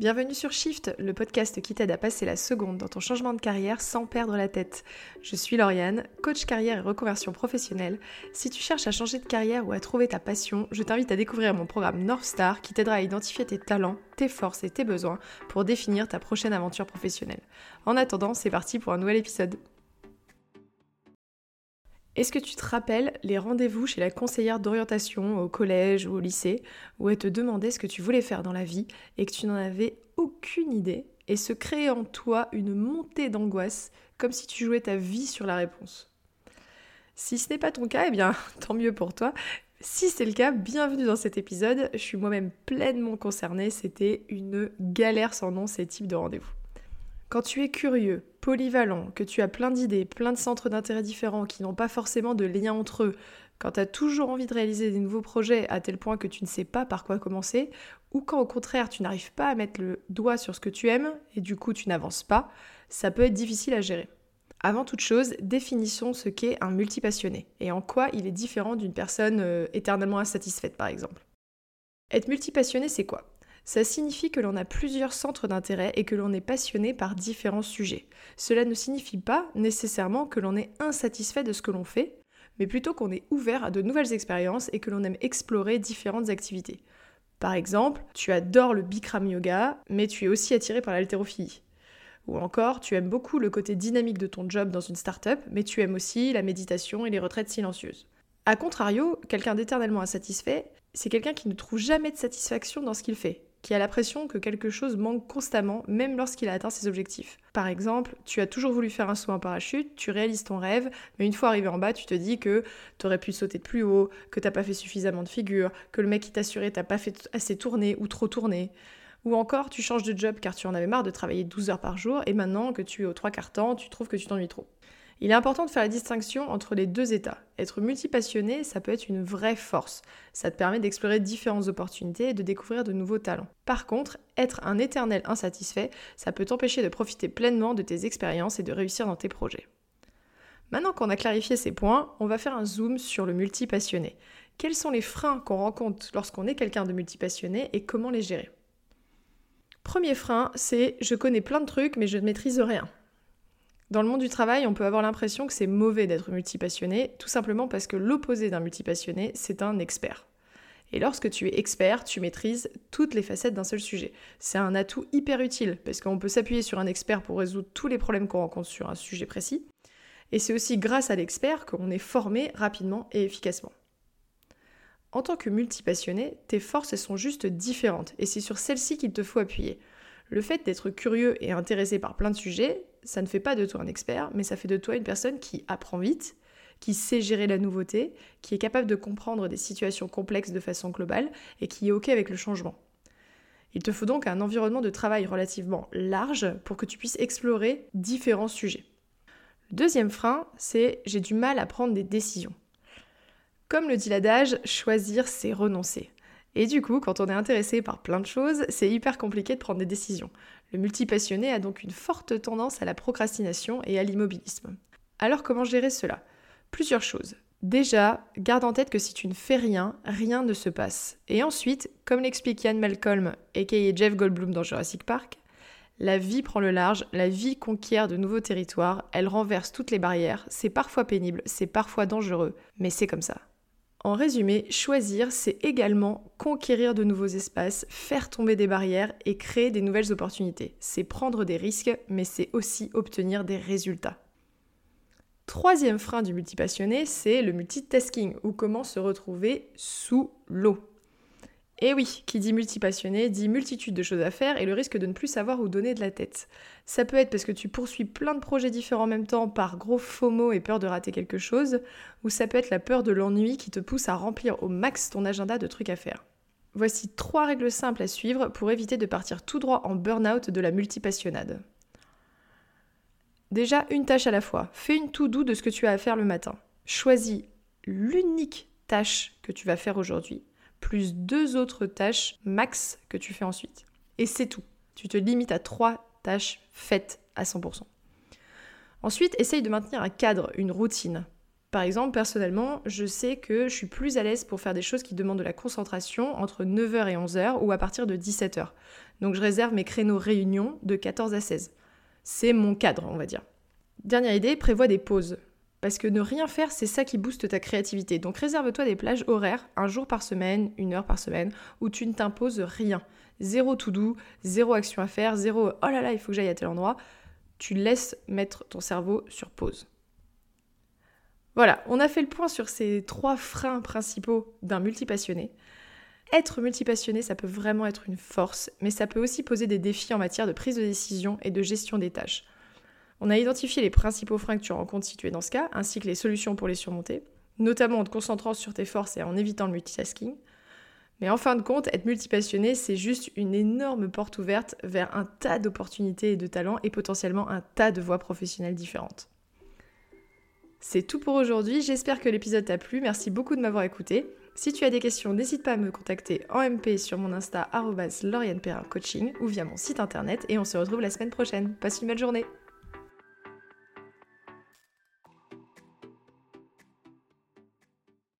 Bienvenue sur Shift, le podcast qui t'aide à passer la seconde dans ton changement de carrière sans perdre la tête. Je suis Lauriane, coach carrière et reconversion professionnelle. Si tu cherches à changer de carrière ou à trouver ta passion, je t'invite à découvrir mon programme North Star qui t'aidera à identifier tes talents, tes forces et tes besoins pour définir ta prochaine aventure professionnelle. En attendant, c'est parti pour un nouvel épisode. Est-ce que tu te rappelles les rendez-vous chez la conseillère d'orientation au collège ou au lycée où elle te demandait ce que tu voulais faire dans la vie et que tu n'en avais aucune idée et se créait en toi une montée d'angoisse comme si tu jouais ta vie sur la réponse? Si ce n'est pas ton cas, eh bien tant mieux pour toi. Si c'est le cas, bienvenue dans cet épisode. Je suis moi-même pleinement concernée. C'était une galère sans nom ces types de rendez-vous. Quand tu es curieux, polyvalent, que tu as plein d'idées, plein de centres d'intérêt différents qui n'ont pas forcément de lien entre eux, quand tu as toujours envie de réaliser des nouveaux projets à tel point que tu ne sais pas par quoi commencer, ou quand au contraire tu n'arrives pas à mettre le doigt sur ce que tu aimes et du coup tu n'avances pas, ça peut être difficile à gérer. Avant toute chose, définissons ce qu'est un multipassionné et en quoi il est différent d'une personne euh, éternellement insatisfaite par exemple. Être multipassionné, c'est quoi? Ça signifie que l'on a plusieurs centres d'intérêt et que l'on est passionné par différents sujets. Cela ne signifie pas nécessairement que l'on est insatisfait de ce que l'on fait, mais plutôt qu'on est ouvert à de nouvelles expériences et que l'on aime explorer différentes activités. Par exemple, tu adores le Bikram yoga, mais tu es aussi attiré par l'haltérophilie. Ou encore, tu aimes beaucoup le côté dynamique de ton job dans une start-up, mais tu aimes aussi la méditation et les retraites silencieuses. A contrario, quelqu'un d'éternellement insatisfait, c'est quelqu'un qui ne trouve jamais de satisfaction dans ce qu'il fait qui a l'impression que quelque chose manque constamment, même lorsqu'il a atteint ses objectifs. Par exemple, tu as toujours voulu faire un saut en parachute, tu réalises ton rêve, mais une fois arrivé en bas, tu te dis que tu aurais pu sauter de plus haut, que t'as pas fait suffisamment de figures, que le mec qui t'assurait t'a pas fait assez tourner ou trop tourner. Ou encore, tu changes de job car tu en avais marre de travailler 12 heures par jour et maintenant que tu es aux trois quarts temps, tu trouves que tu t'ennuies trop. Il est important de faire la distinction entre les deux états. Être multipassionné, ça peut être une vraie force. Ça te permet d'explorer différentes opportunités et de découvrir de nouveaux talents. Par contre, être un éternel insatisfait, ça peut t'empêcher de profiter pleinement de tes expériences et de réussir dans tes projets. Maintenant qu'on a clarifié ces points, on va faire un zoom sur le multipassionné. Quels sont les freins qu'on rencontre lorsqu'on est quelqu'un de multipassionné et comment les gérer? Premier frein, c'est je connais plein de trucs mais je ne maîtrise rien. Dans le monde du travail, on peut avoir l'impression que c'est mauvais d'être multipassionné, tout simplement parce que l'opposé d'un multipassionné, c'est un expert. Et lorsque tu es expert, tu maîtrises toutes les facettes d'un seul sujet. C'est un atout hyper utile, parce qu'on peut s'appuyer sur un expert pour résoudre tous les problèmes qu'on rencontre sur un sujet précis. Et c'est aussi grâce à l'expert qu'on est formé rapidement et efficacement. En tant que multipassionné, tes forces sont juste différentes, et c'est sur celles-ci qu'il te faut appuyer. Le fait d'être curieux et intéressé par plein de sujets, ça ne fait pas de toi un expert, mais ça fait de toi une personne qui apprend vite, qui sait gérer la nouveauté, qui est capable de comprendre des situations complexes de façon globale et qui est OK avec le changement. Il te faut donc un environnement de travail relativement large pour que tu puisses explorer différents sujets. Le deuxième frein, c'est j'ai du mal à prendre des décisions. Comme le dit l'adage, choisir, c'est renoncer. Et du coup, quand on est intéressé par plein de choses, c'est hyper compliqué de prendre des décisions. Le multipassionné a donc une forte tendance à la procrastination et à l'immobilisme. Alors comment gérer cela? Plusieurs choses. Déjà, garde en tête que si tu ne fais rien, rien ne se passe. Et ensuite, comme l'explique Ian Malcolm, aka Jeff Goldblum dans Jurassic Park, la vie prend le large, la vie conquiert de nouveaux territoires, elle renverse toutes les barrières, c'est parfois pénible, c'est parfois dangereux, mais c'est comme ça. En résumé, choisir, c'est également conquérir de nouveaux espaces, faire tomber des barrières et créer des nouvelles opportunités. C'est prendre des risques, mais c'est aussi obtenir des résultats. Troisième frein du multipassionné, c'est le multitasking, ou comment se retrouver sous l'eau. Et oui, qui dit multipassionné dit multitude de choses à faire et le risque de ne plus savoir où donner de la tête. Ça peut être parce que tu poursuis plein de projets différents en même temps par gros FOMO et peur de rater quelque chose, ou ça peut être la peur de l'ennui qui te pousse à remplir au max ton agenda de trucs à faire. Voici trois règles simples à suivre pour éviter de partir tout droit en burn-out de la multipassionnade. Déjà, une tâche à la fois. Fais une tout doux de ce que tu as à faire le matin. Choisis l'unique tâche que tu vas faire aujourd'hui plus deux autres tâches max que tu fais ensuite. Et c'est tout. Tu te limites à trois tâches faites à 100%. Ensuite, essaye de maintenir un cadre, une routine. Par exemple, personnellement, je sais que je suis plus à l'aise pour faire des choses qui demandent de la concentration entre 9h et 11h ou à partir de 17h. Donc je réserve mes créneaux réunions de 14 à 16. C'est mon cadre, on va dire. Dernière idée, prévois des pauses. Parce que ne rien faire, c'est ça qui booste ta créativité. Donc réserve-toi des plages horaires, un jour par semaine, une heure par semaine, où tu ne t'imposes rien. Zéro tout doux, zéro action à faire, zéro oh là là, il faut que j'aille à tel endroit. Tu laisses mettre ton cerveau sur pause. Voilà, on a fait le point sur ces trois freins principaux d'un multipassionné. Être multipassionné, ça peut vraiment être une force, mais ça peut aussi poser des défis en matière de prise de décision et de gestion des tâches. On a identifié les principaux freins que tu rencontres si dans ce cas, ainsi que les solutions pour les surmonter, notamment en te concentrant sur tes forces et en évitant le multitasking. Mais en fin de compte, être multipassionné, c'est juste une énorme porte ouverte vers un tas d'opportunités et de talents et potentiellement un tas de voies professionnelles différentes. C'est tout pour aujourd'hui, j'espère que l'épisode t'a plu, merci beaucoup de m'avoir écouté. Si tu as des questions, n'hésite pas à me contacter en MP sur mon Insta Coaching ou via mon site internet et on se retrouve la semaine prochaine. Passe une belle journée